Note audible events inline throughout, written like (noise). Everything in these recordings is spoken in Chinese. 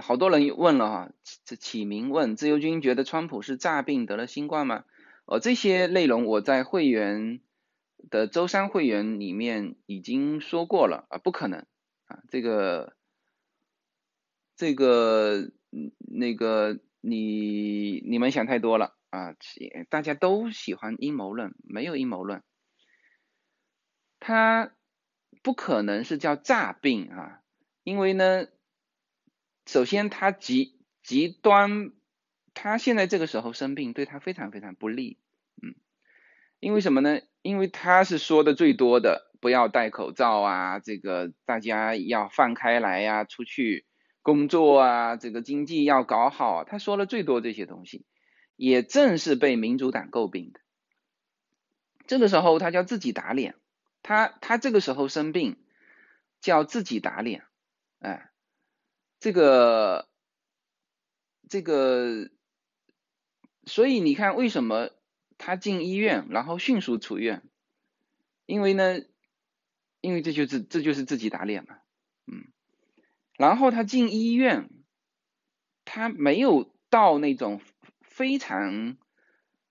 好多人问了哈，这启明问自由军觉得川普是诈病得了新冠吗？呃，这些内容我在会员的周三会员里面已经说过了啊，不可能。啊，这个这个那个你你们想太多了。啊，大家都喜欢阴谋论，没有阴谋论，他不可能是叫诈病啊，因为呢，首先他极极端。他现在这个时候生病，对他非常非常不利，嗯，因为什么呢？因为他是说的最多的，不要戴口罩啊，这个大家要放开来呀，出去工作啊，这个经济要搞好，他说了最多这些东西，也正是被民主党诟病的。这个时候他叫自己打脸，他他这个时候生病叫自己打脸，哎，这个这个。所以你看，为什么他进医院，然后迅速出院？因为呢，因为这就是这就是自己打脸嘛，嗯。然后他进医院，他没有到那种非常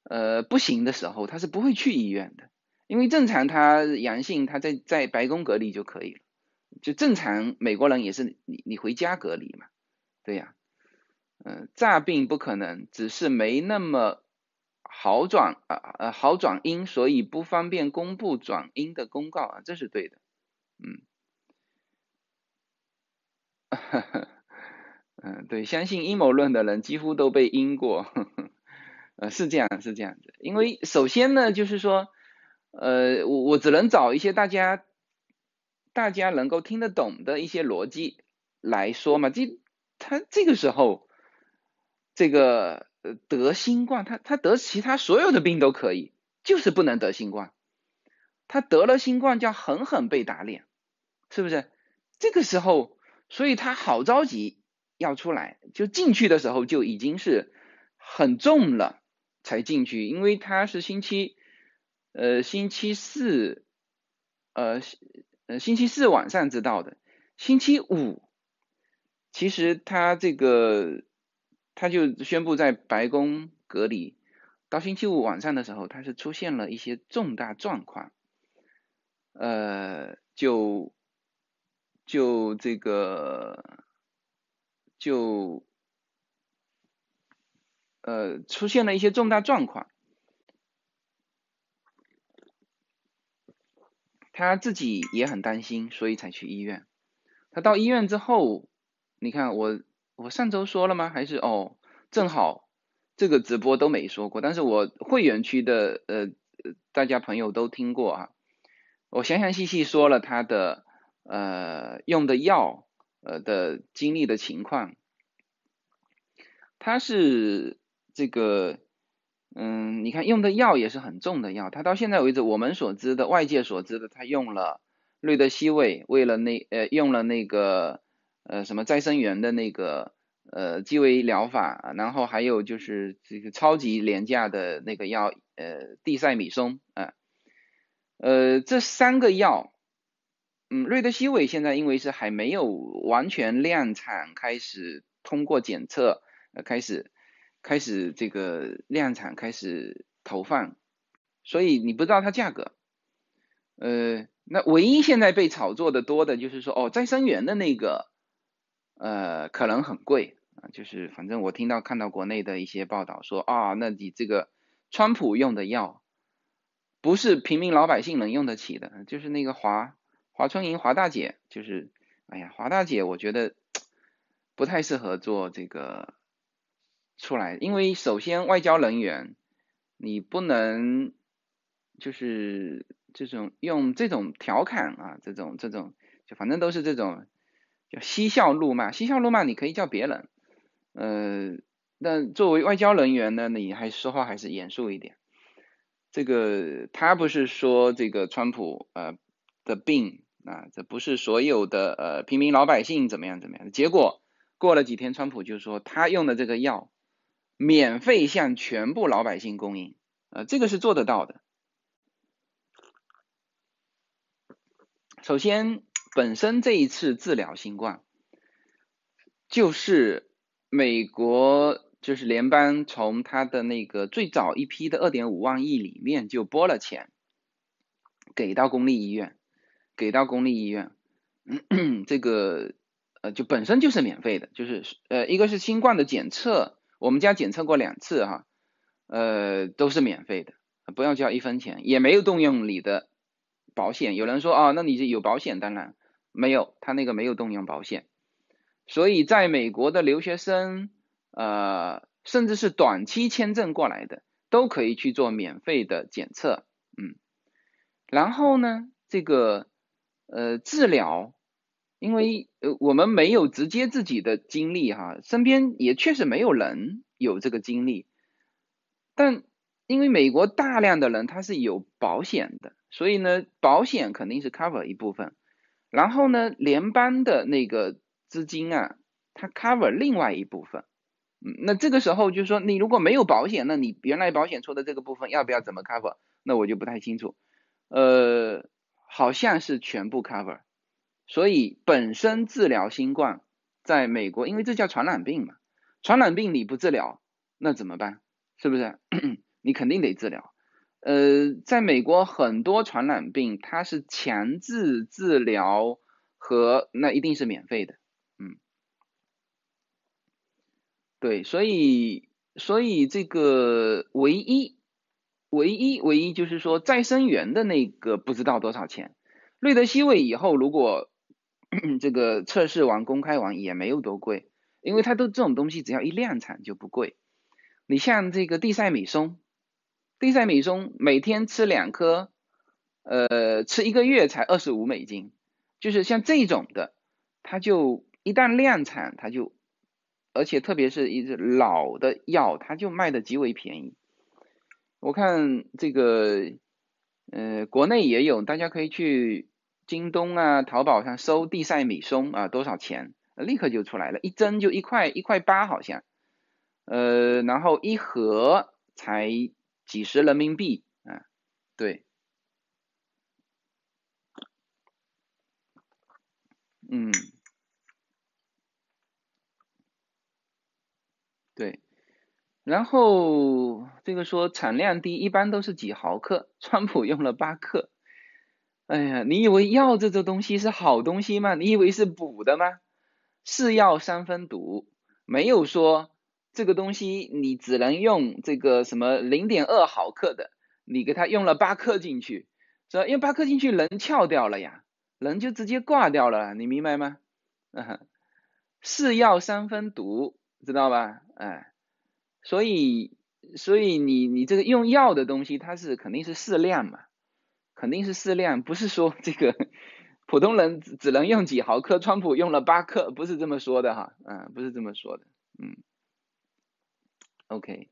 呃不行的时候，他是不会去医院的，因为正常他阳性，他在在白宫隔离就可以了，就正常美国人也是你你回家隔离嘛，对呀。嗯，诈病不可能，只是没那么好转啊呃好转阴，所以不方便公布转阴的公告啊，这是对的，嗯，嗯 (laughs) 对，相信阴谋论的人几乎都被阴过，(laughs) 呃是这样是这样子，因为首先呢就是说，呃我我只能找一些大家大家能够听得懂的一些逻辑来说嘛，这他这个时候。这个呃得新冠，他他得其他所有的病都可以，就是不能得新冠。他得了新冠叫狠狠被打脸，是不是？这个时候，所以他好着急要出来，就进去的时候就已经是很重了才进去，因为他是星期呃星期四呃呃星期四晚上知道的，星期五其实他这个。他就宣布在白宫隔离，到星期五晚上的时候，他是出现了一些重大状况，呃，就就这个就呃出现了一些重大状况，他自己也很担心，所以才去医院。他到医院之后，你看我。我上周说了吗？还是哦，正好这个直播都没说过，但是我会员区的呃大家朋友都听过啊。我详详细细说了他的呃用的药呃的经历的情况。他是这个嗯，你看用的药也是很重的药，他到现在为止我们所知的外界所知的，他用了瑞德西韦，为了那呃用了那个。呃，什么再生元的那个呃鸡尾疗法，然后还有就是这个超级廉价的那个药，呃，地塞米松啊，呃，这三个药，嗯，瑞德西韦现在因为是还没有完全量产，开始通过检测，呃，开始开始这个量产，开始投放，所以你不知道它价格，呃，那唯一现在被炒作的多的就是说，哦，再生元的那个。呃，可能很贵啊，就是反正我听到看到国内的一些报道说啊，那你这个川普用的药不是平民老百姓能用得起的，就是那个华华春莹华大姐，就是哎呀华大姐，我觉得不太适合做这个出来，因为首先外交人员你不能就是这种用这种调侃啊，这种这种就反正都是这种。叫嬉笑怒骂，嬉笑怒骂你可以叫别人，呃，那作为外交人员呢，你还说话还是严肃一点。这个他不是说这个川普呃的病啊，这不是所有的呃平民老百姓怎么样怎么样。结果过了几天，川普就说他用的这个药免费向全部老百姓供应，呃，这个是做得到的。首先。本身这一次治疗新冠，就是美国就是联邦从它的那个最早一批的二点五万亿里面就拨了钱，给到公立医院，给到公立医院，(clears throat) 这个呃就本身就是免费的，就是呃一个是新冠的检测，我们家检测过两次哈，呃都是免费的，不要交一分钱，也没有动用你的保险。有人说啊，那你是有保险？当然没有，他那个没有动用保险。所以，在美国的留学生，呃，甚至是短期签证过来的，都可以去做免费的检测，嗯，然后呢，这个呃治疗，因为呃我们没有直接自己的经历哈，身边也确实没有人有这个经历，但因为美国大量的人他是有保险的，所以呢，保险肯定是 cover 一部分，然后呢，联邦的那个。资金啊，它 cover 另外一部分，嗯，那这个时候就是说，你如果没有保险，那你原来保险出的这个部分要不要怎么 cover？那我就不太清楚，呃，好像是全部 cover，所以本身治疗新冠在美国，因为这叫传染病嘛，传染病你不治疗那怎么办？是不是？(clears throat) 你肯定得治疗，呃，在美国很多传染病它是强制治疗和那一定是免费的。嗯对，所以所以这个唯一唯一唯一就是说再生元的那个不知道多少钱，瑞德西韦以后如果 (clears throat) 这个测试完公开完也没有多贵，因为它都这种东西只要一量产就不贵。你像这个地塞米松，地塞米松每天吃两颗，呃，吃一个月才二十五美金，就是像这种的，它就一旦量产它就。而且特别是一只老的药，它就卖的极为便宜。我看这个，呃，国内也有，大家可以去京东啊、淘宝上搜地塞米松啊，多少钱？立刻就出来了，一针就一块一块八好像，呃，然后一盒才几十人民币啊，对，嗯。对，然后这个说产量低，一般都是几毫克，川普用了八克。哎呀，你以为药这个东西是好东西吗？你以为是补的吗？是药三分毒，没有说这个东西你只能用这个什么零点二毫克的，你给他用了八克进去，是吧？用八克进去人翘掉了呀，人就直接挂掉了，你明白吗？是药三分毒。知道吧？哎，所以，所以你你这个用药的东西，它是肯定是适量嘛，肯定是适量，不是说 (laughs) 这个普通人只只能用几毫克，川普用了八克，不是这么说的哈，嗯，不是这么说的，嗯，OK，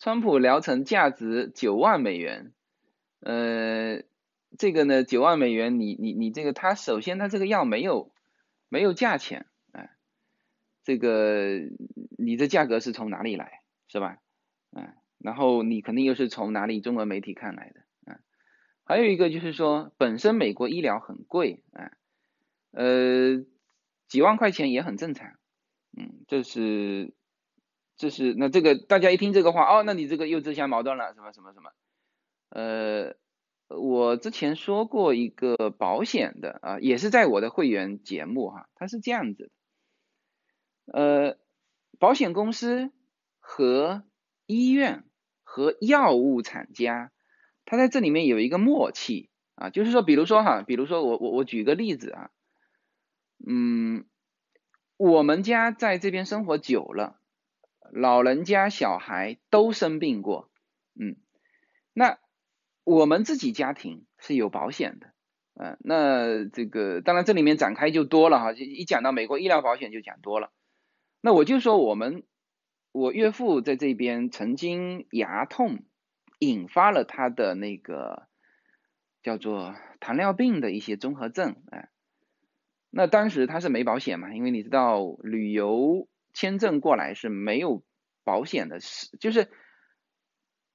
川普疗程价值九万美元，呃，这个呢，九万美元，你你你这个，他首先他这个药没有没有价钱。这个你的价格是从哪里来，是吧？嗯，然后你肯定又是从哪里中文媒体看来的，还有一个就是说，本身美国医疗很贵，啊，呃，几万块钱也很正常，嗯，这是，这是那这个大家一听这个话，哦，那你这个又自相矛盾了，什么什么什么？呃，我之前说过一个保险的啊，也是在我的会员节目哈，它是这样子。呃，保险公司和医院和药物厂家，他在这里面有一个默契啊，就是说，比如说哈，比如说我我我举个例子啊，嗯，我们家在这边生活久了，老人家小孩都生病过，嗯，那我们自己家庭是有保险的，嗯，那这个当然这里面展开就多了哈，就一讲到美国医疗保险就讲多了。那我就说，我们我岳父在这边曾经牙痛，引发了他的那个叫做糖尿病的一些综合症，哎，那当时他是没保险嘛，因为你知道旅游签证过来是没有保险的，是就是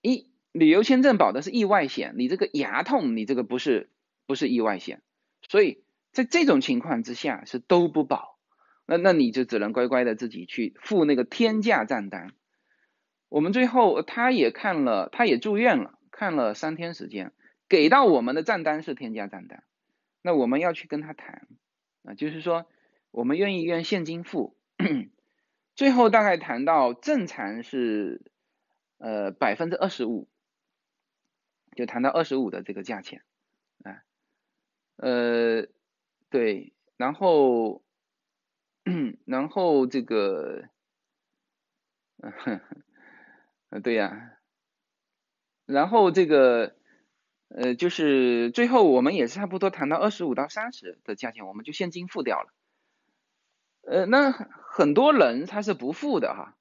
一旅游签证保的是意外险，你这个牙痛你这个不是不是意外险，所以在这种情况之下是都不保。那那你就只能乖乖的自己去付那个天价账单。我们最后他也看了，他也住院了，看了三天时间，给到我们的账单是天价账单。那我们要去跟他谈啊，就是说我们愿意用现金付。(clears throat) 最后大概谈到正常是呃百分之二十五，就谈到二十五的这个价钱啊，呃对，然后 (clears throat) 然后这个，嗯对呀，然后这个呃就是最后我们也差不多谈到二十五到三十的价钱，我们就现金付掉了。呃，那很多人他是不付的哈，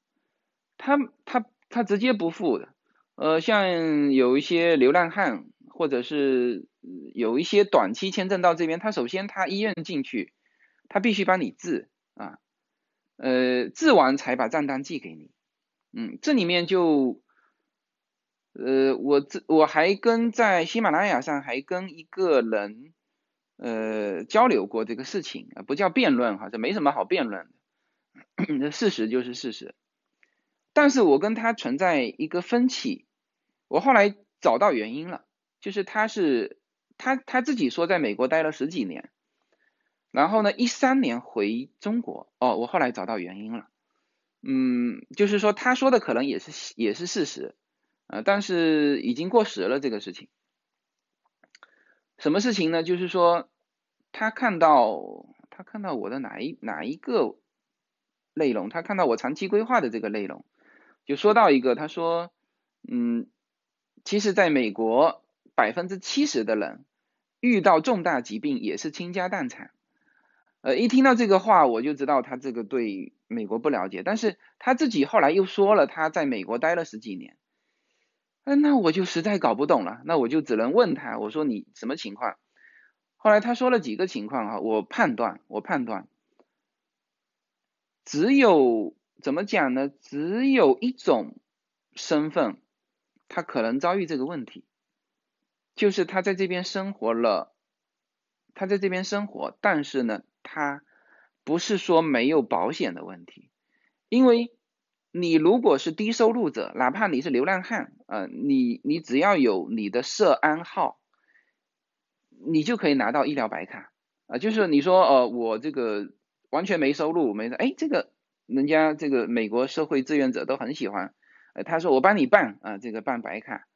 他他他直接不付的。呃，像有一些流浪汉，或者是有一些短期签证到这边，他首先他医院进去，他必须帮你治啊，呃，治完才把账单寄给你。嗯，这里面就，呃，我这我还跟在喜马拉雅上还跟一个人。呃，交流过这个事情，不叫辩论哈，这没什么好辩论的，(coughs) 事实就是事实。但是我跟他存在一个分歧，我后来找到原因了，就是他是他他自己说在美国待了十几年，然后呢，一三年回中国，哦，我后来找到原因了，嗯，就是说他说的可能也是也是事实，呃，但是已经过时了这个事情。什么事情呢？就是说，他看到他看到我的哪一哪一个内容，他看到我长期规划的这个内容，就说到一个，他说，嗯，其实在美国百分之七十的人遇到重大疾病也是倾家荡产。呃，一听到这个话，我就知道他这个对美国不了解。但是他自己后来又说了，他在美国待了十几年。嗯，那我就实在搞不懂了，那我就只能问他，我说你什么情况？后来他说了几个情况哈，我判断，我判断，只有怎么讲呢？只有一种身份，他可能遭遇这个问题，就是他在这边生活了，他在这边生活，但是呢，他不是说没有保险的问题，因为。你如果是低收入者，哪怕你是流浪汉，呃，你你只要有你的社安号，你就可以拿到医疗白卡，啊，就是你说，呃，我这个完全没收入，没，哎，这个人家这个美国社会志愿者都很喜欢，呃，他说我帮你办，啊，这个办白卡，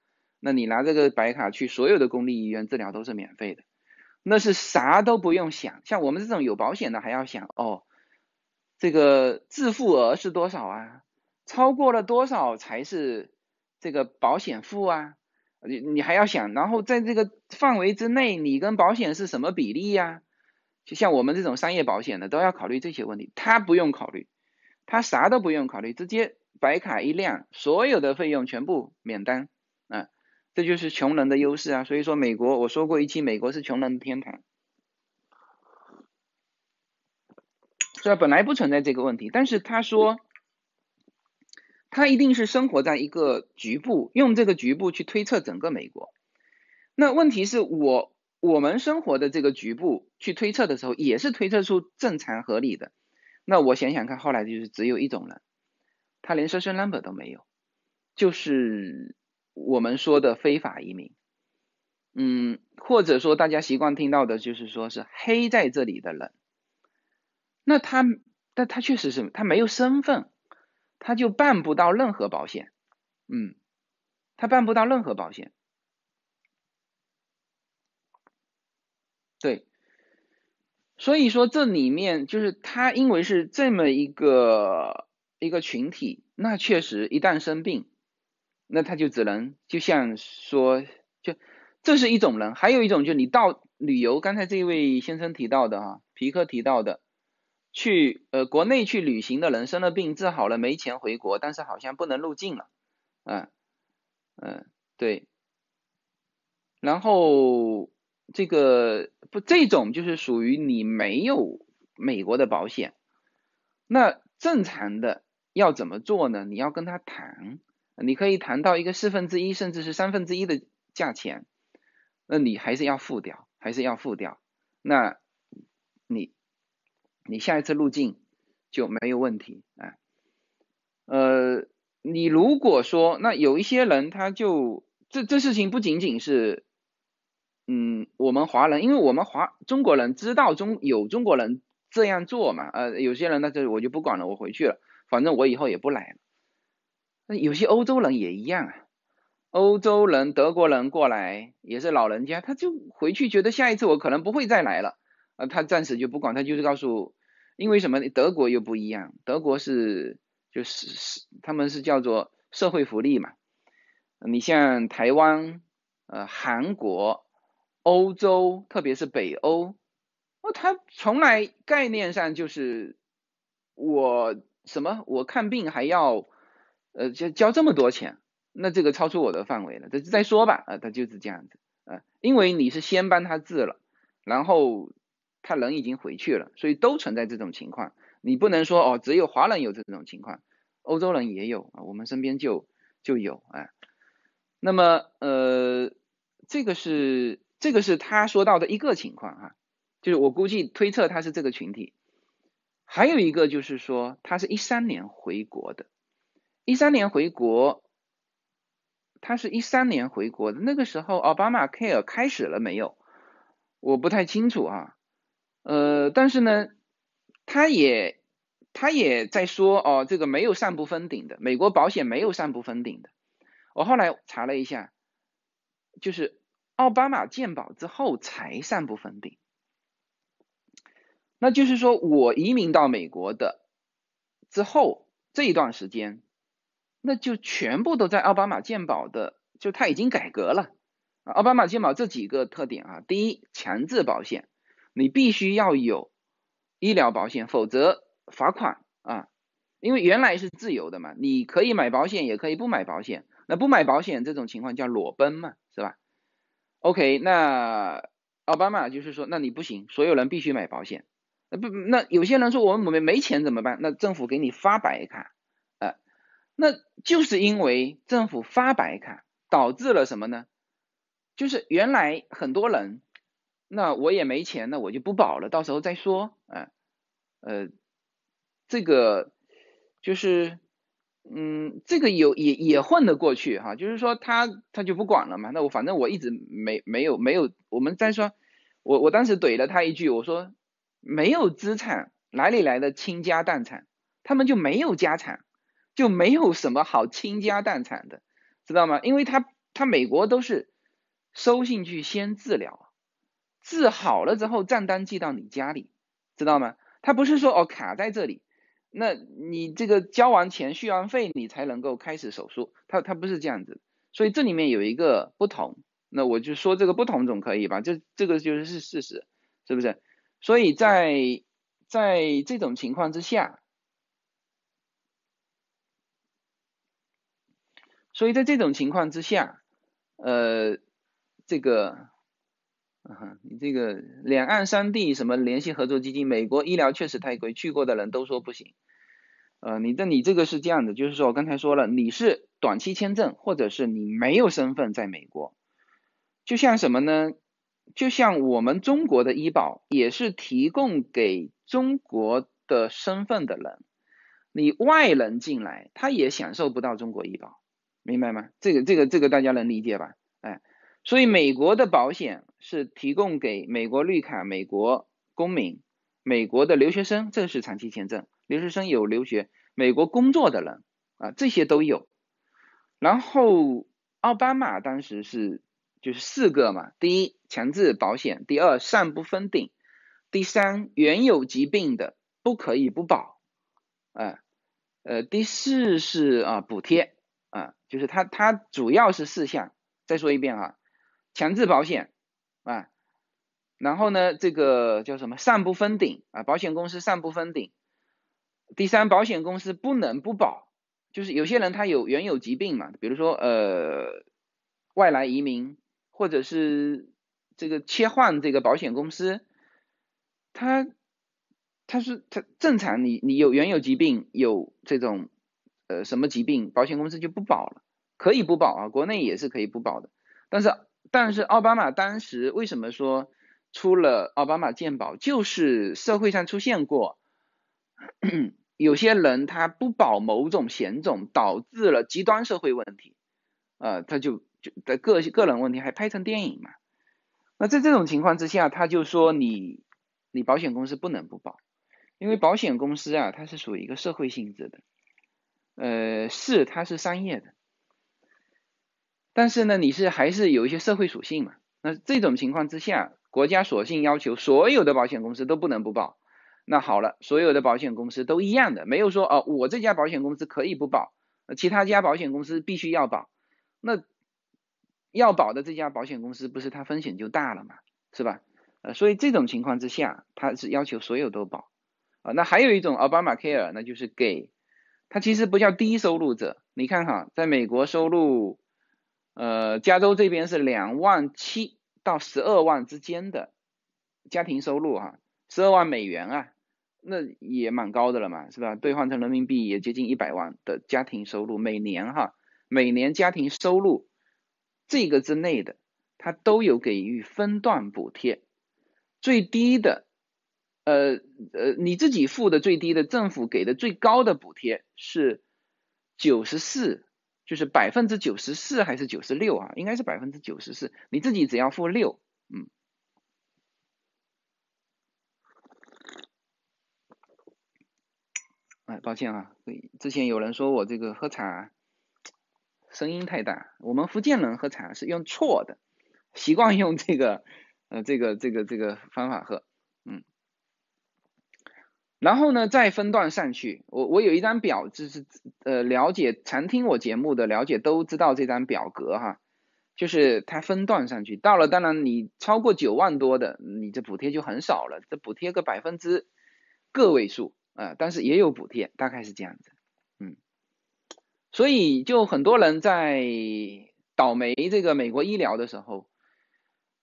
那你拿这个白卡去所有的公立医院治疗都是免费的，那是啥都不用想，像我们这种有保险的还要想，哦，这个自付额是多少啊？超过了多少才是这个保险付啊？你你还要想，然后在这个范围之内，你跟保险是什么比例呀？就像我们这种商业保险的，都要考虑这些问题。他不用考虑，他啥都不用考虑，直接白卡一亮，所有的费用全部免单！这就是穷人的优势啊！所以说，美国我说过一期，美国是穷人的天堂，是吧？本来不存在这个问题，但是他说。他一定是生活在一个局部，用这个局部去推测整个美国。那问题是我我们生活的这个局部去推测的时候，也是推测出正常合理的。那我想想看，后来就是只有一种人，他连 social number 都没有，就是我们说的非法移民。嗯，或者说大家习惯听到的就是说是黑在这里的人。那他，但他确实是他没有身份。他就办不到任何保险，嗯，他办不到任何保险，对，所以说这里面就是他因为是这么一个一个群体，那确实一旦生病，那他就只能就像说，就这是一种人，还有一种就你到旅游，刚才这位先生提到的哈，皮克提到的。去呃国内去旅行的人生了病治好了没钱回国，但是好像不能入境了，嗯嗯对，然后这个不这种就是属于你没有美国的保险，那正常的要怎么做呢？你要跟他谈，你可以谈到一个四分之一甚至是三分之一的价钱，那你还是要付掉，还是要付掉，那你。你下一次入境，就没有问题啊。呃，你如果说那有一些人他就这这事情不仅仅是，嗯，我们华人，因为我们华中国人知道中有中国人这样做嘛，呃，有些人那就我就不管了，我回去了，反正我以后也不来了。那有些欧洲人也一样啊，欧洲人、德国人过来也是老人家，他就回去觉得下一次我可能不会再来了，啊，他暂时就不管，他就是告诉，因为什么？德国又不一样，德国是就是是他们是叫做社会福利嘛，你像台湾、呃韩国、欧洲，特别是北欧，哦，他从来概念上就是我什么我看病还要。呃，交交这么多钱，那这个超出我的范围了。这再说吧，啊，他就是这样子，啊，因为你是先帮他治了，然后他人已经回去了，所以都存在这种情况。你不能说哦，只有华人有这种情况，欧洲人也有啊，我们身边就就有啊。那么呃，这个是这个是他说到的一个情况哈，就是我估计推测他是这个群体。还有一个就是说，他是一三年回国的。一三年回国，他是一三年回国的。那个时候，奥巴马 Care 开始了没有？我不太清楚啊。呃，但是呢，他也他也在说哦，这个没有上不封顶的，美国保险没有上不封顶的。我后来查了一下，就是奥巴马健保之后才上不封顶。那就是说我移民到美国的之后这一段时间。那就全部都在奥巴马健保的，就他已经改革了。奥巴马健保这几个特点啊，第一，强制保险，你必须要有医疗保险，否则罚款啊。因为原来是自由的嘛，你可以买保险，也可以不买保险。那不买保险这种情况叫裸奔嘛，是吧？OK，那奥巴马就是说，那你不行，所有人必须买保险。那不，那有些人说我们没没钱怎么办？那政府给你发白卡。那就是因为政府发白卡，导致了什么呢？就是原来很多人，那我也没钱，那我就不保了，到时候再说，啊，呃，这个就是，嗯，这个有也也混得过去哈，就是说他他就不管了嘛，那我反正我一直没没有没有，我们再说，我我当时怼了他一句，我说没有资产哪里来的倾家荡产？他们就没有家产。就没有什么好倾家荡产的，知道吗？因为他他美国都是收进去先治疗，治好了之后账单寄到你家里，知道吗？他不是说哦卡在这里，那你这个交完钱续完费你才能够开始手术，他他不是这样子，所以这里面有一个不同，那我就说这个不同总可以吧？这这个就是是事实，是不是？所以在在这种情况之下。所以在这种情况之下，呃，这个，你这个两岸三地什么联系合作基金，美国医疗确实太贵，去过的人都说不行。呃，你的你这个是这样的，就是说我刚才说了，你是短期签证，或者是你没有身份在美国，就像什么呢？就像我们中国的医保也是提供给中国的身份的人，你外人进来，他也享受不到中国医保。明白吗？这个这个这个大家能理解吧？哎，所以美国的保险是提供给美国绿卡、美国公民、美国的留学生，这是长期签证，留学生有留学美国工作的人啊，这些都有。然后奥巴马当时是就是四个嘛，第一强制保险，第二上不封顶，第三原有疾病的不可以不保，啊呃第四是啊补贴。啊，就是它，它主要是四项。再说一遍啊，强制保险啊，然后呢，这个叫什么上不封顶啊，保险公司上不封顶。第三，保险公司不能不保，就是有些人他有原有疾病嘛，比如说呃外来移民，或者是这个切换这个保险公司，他他是他正常，你你有原有疾病有这种。呃，什么疾病保险公司就不保了？可以不保啊，国内也是可以不保的。但是，但是奥巴马当时为什么说出了奥巴马健保？就是社会上出现过有些人他不保某种险种，导致了极端社会问题，呃，他就就的个个人问题还拍成电影嘛。那在这种情况之下，他就说你你保险公司不能不保，因为保险公司啊，它是属于一个社会性质的，呃，是它是商业的，但是呢，你是还是有一些社会属性嘛。那这种情况之下，国家索性要求所有的保险公司都不能不保。那好了，所有的保险公司都一样的，没有说哦，我这家保险公司可以不保，其他家保险公司必须要保。那要保的这家保险公司不是它风险就大了嘛，是吧？呃，所以这种情况之下，它是要求所有都保啊。那还有一种奥巴马 Care，那就是给它其实不叫低收入者。你看哈，在美国收入，呃，加州这边是两万七到十二万之间的家庭收入哈，十二万美元啊。那也蛮高的了嘛，是吧？兑换成人民币也接近一百万的家庭收入，每年哈，每年家庭收入这个之内的，它都有给予分段补贴，最低的，呃呃，你自己付的最低的，政府给的最高的补贴是九十四，就是百分之九十四还是九十六啊？应该是百分之九十四，你自己只要付六，嗯。哎，抱歉啊，之前有人说我这个喝茶声音太大，我们福建人喝茶是用错的，习惯用这个呃这个这个这个方法喝，然后呢再分段上去，我我有一张表，就是呃了解常听我节目的了解都知道这张表格哈，就是它分段上去，到了当然你超过九万多的，你这补贴就很少了，这补贴个百分之个位数。啊，但是也有补贴，大概是这样子，嗯，所以就很多人在倒霉这个美国医疗的时候，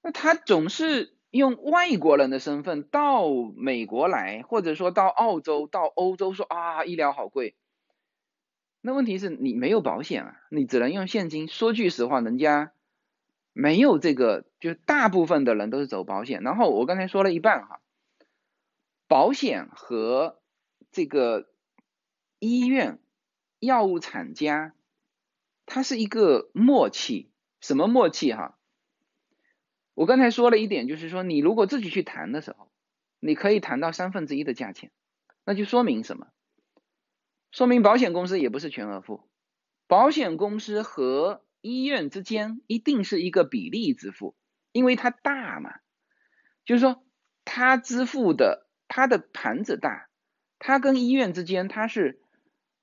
那他总是用外国人的身份到美国来，或者说到澳洲、到欧洲说啊医疗好贵，那问题是你没有保险啊，你只能用现金。说句实话，人家没有这个，就大部分的人都是走保险。然后我刚才说了一半哈，保险和这个医院、药物厂家，它是一个默契，什么默契哈？我刚才说了一点，就是说你如果自己去谈的时候，你可以谈到三分之一的价钱，那就说明什么？说明保险公司也不是全额付，保险公司和医院之间一定是一个比例支付，因为它大嘛，就是说它支付的它的盘子大。它跟医院之间，它是，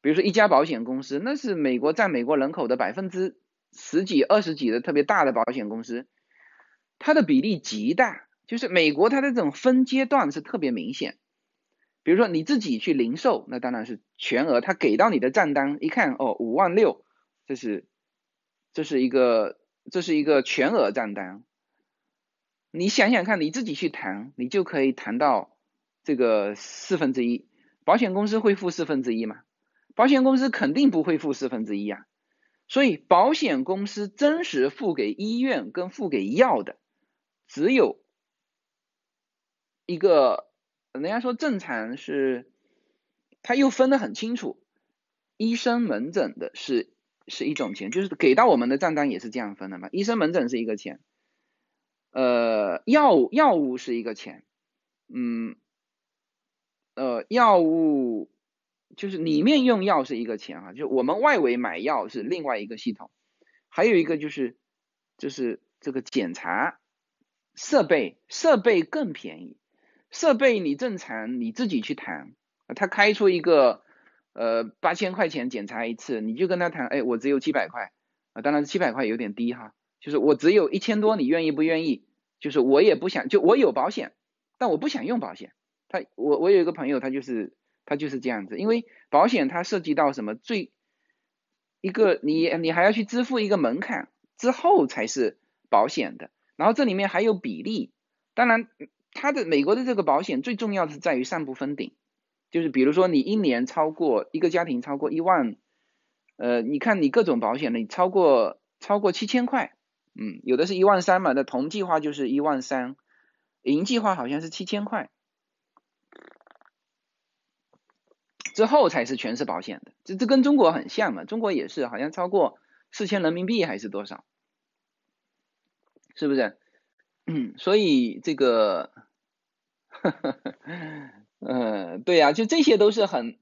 比如说一家保险公司，那是美国占美国人口的百分之十几、二十几的特别大的保险公司，它的比例极大，就是美国它的这种分阶段是特别明显。比如说你自己去零售，那当然是全额，他给到你的账单一看，哦，五万六，这是，这是一个，这是一个全额账单。你想想看，你自己去谈，你就可以谈到这个四分之一。保险公司会付四分之一吗？保险公司肯定不会付四分之一啊。所以保险公司真实付给医院跟付给药的，只有一个，人家说正常是，他又分得很清楚，医生门诊的是是一种钱，就是给到我们的账单也是这样分的嘛。医生门诊是一个钱，呃，药药物是一个钱，嗯。呃，药物就是里面用药是一个钱啊，就我们外围买药是另外一个系统，还有一个就是就是这个检查设备，设备更便宜，设备你正常你自己去谈，他开出一个呃八千块钱检查一次，你就跟他谈，哎，我只有七百块啊，当然七百块有点低哈，就是我只有一千多，你愿意不愿意？就是我也不想，就我有保险，但我不想用保险。他我我有一个朋友，他就是他就是这样子，因为保险它涉及到什么最一个你你还要去支付一个门槛之后才是保险的，然后这里面还有比例，当然它的美国的这个保险最重要是在于上不封顶，就是比如说你一年超过一个家庭超过一万，呃，你看你各种保险的你超过超过七千块，嗯，有的是一万三嘛，那同计划就是一万三，银计划好像是七千块。之后才是全是保险的，这这跟中国很像嘛，中国也是好像超过四千人民币还是多少，是不是？嗯，(clears throat) 所以这个，嗯，对呀，就这些都是很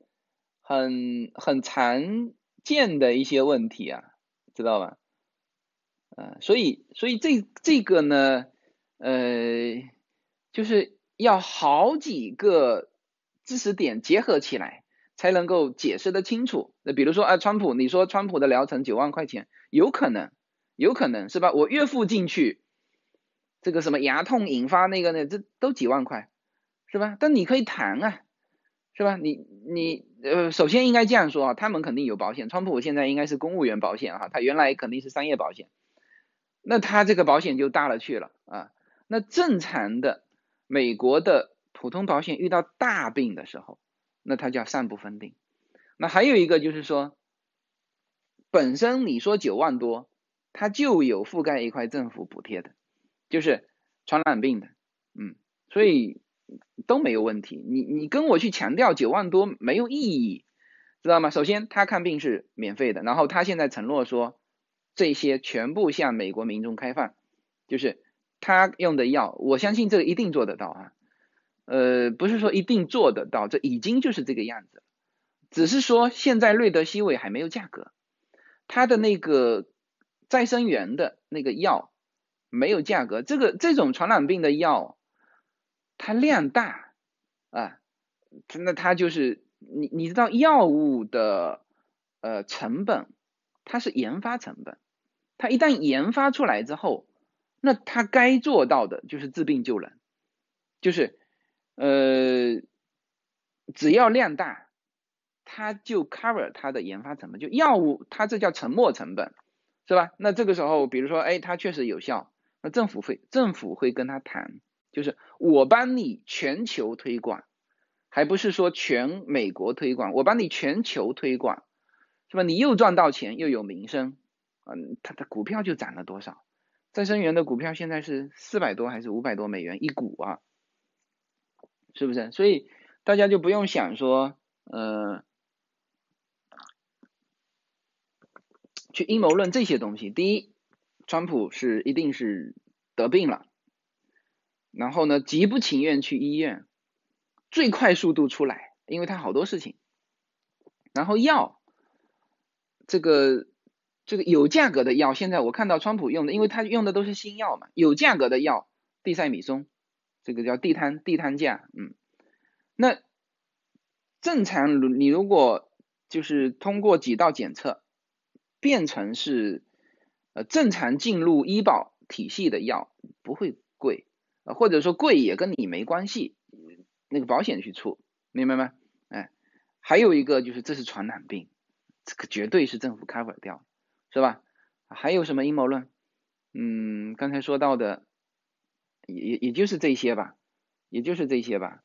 很很常见的一些问题啊，知道吧？嗯，所以所以这这个呢，呃，就是要好几个知识点结合起来，才能够解释的清楚。那比如说啊，川普，你说川普的疗程九万块钱，有可能，有可能是吧？我岳父进去。这个什么牙痛引发那个呢？这都几万块，是吧？但你可以谈啊，是吧？你你呃，首先应该这样说啊，他们肯定有保险。川普现在应该是公务员保险哈，他原来肯定是商业保险，那他这个保险就大了去了啊。那正常的美国的普通保险遇到大病的时候，那它叫上不封顶。那还有一个就是说，本身你说九万多，它就有覆盖一块政府补贴的。就是传染病的，嗯，所以都没有问题。你你跟我去强调九万多没有意义，知道吗？首先他看病是免费的，然后他现在承诺说这些全部向美国民众开放，就是他用的药，我相信这个一定做得到啊。呃，不是说一定做得到，这已经就是这个样子，只是说现在瑞德西韦还没有价格，它的那个再生元的那个药。没有价格，这个这种传染病的药，它量大啊，那它就是你你知道药物的呃成本，它是研发成本，它一旦研发出来之后，那它该做到的就是治病救人，就是呃只要量大，它就 cover 它的研发成本，就药物它这叫沉没成本，是吧？那这个时候比如说哎它确实有效。那政府会政府会跟他谈，就是我帮你全球推广，还不是说全美国推广，我帮你全球推广，是吧？你又赚到钱又有名声，嗯，他的股票就涨了多少？再生元的股票现在是四百多还是五百多美元一股啊？是不是？所以大家就不用想说，呃，去阴谋论这些东西。第一。川普是一定是得病了，然后呢，极不情愿去医院，最快速度出来，因为他好多事情。然后药，这个这个有价格的药，现在我看到川普用的，因为他用的都是新药嘛，有价格的药，地塞米松，这个叫地摊地摊价，嗯，那正常你如果就是通过几道检测，变成是。呃，正常进入医保体系的药不会贵，呃，或者说贵也跟你没关系，那个保险去出，明白吗？哎，还有一个就是这是传染病，这个绝对是政府 cover 掉，是吧？还有什么阴谋论？嗯，刚才说到的也也也就是这些吧，也就是这些吧。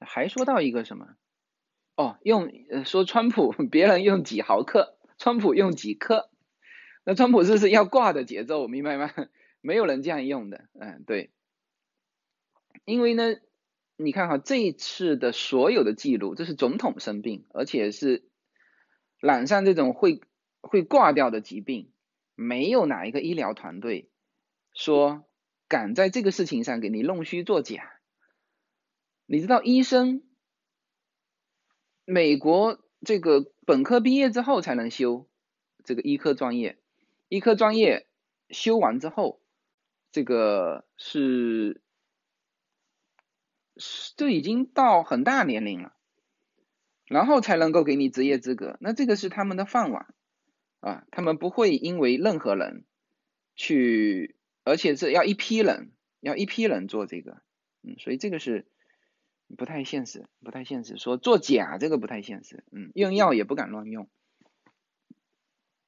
还说到一个什么？哦，用说川普 (laughs) 别人用几毫克，川普用几克，那川普这是要挂的节奏，明白吗？(laughs) 没有人这样用的，嗯，对，因为呢，你看哈，这一次的所有的记录，这是总统生病，而且是染上这种会会挂掉的疾病，没有哪一个医疗团队说敢在这个事情上给你弄虚作假，你知道医生。美国这个本科毕业之后才能修这个医科专业，医科专业修完之后，这个是是就已经到很大年龄了，然后才能够给你职业资格。那这个是他们的饭碗啊，他们不会因为任何人去，而且是要一批人，要一批人做这个，嗯，所以这个是。不太现实，不太现实。说做假这个不太现实，嗯，用药也不敢乱用，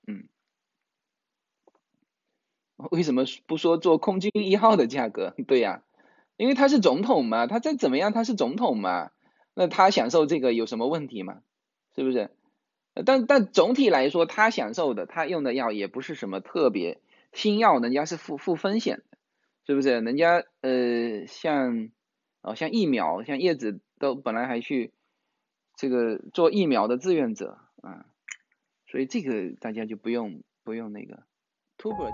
嗯，为什么不说做空军一号的价格？(laughs) 对呀，因为他是总统嘛，他再怎么样他是总统嘛，那他享受这个有什么问题吗？是不是？但但总体来说，他享受的，他用的药也不是什么特别新药，人家是负负风险的，是不是？人家呃像。啊，像疫苗，像叶子都本来还去这个做疫苗的志愿者啊，所以这个大家就不用不用那个 tuber。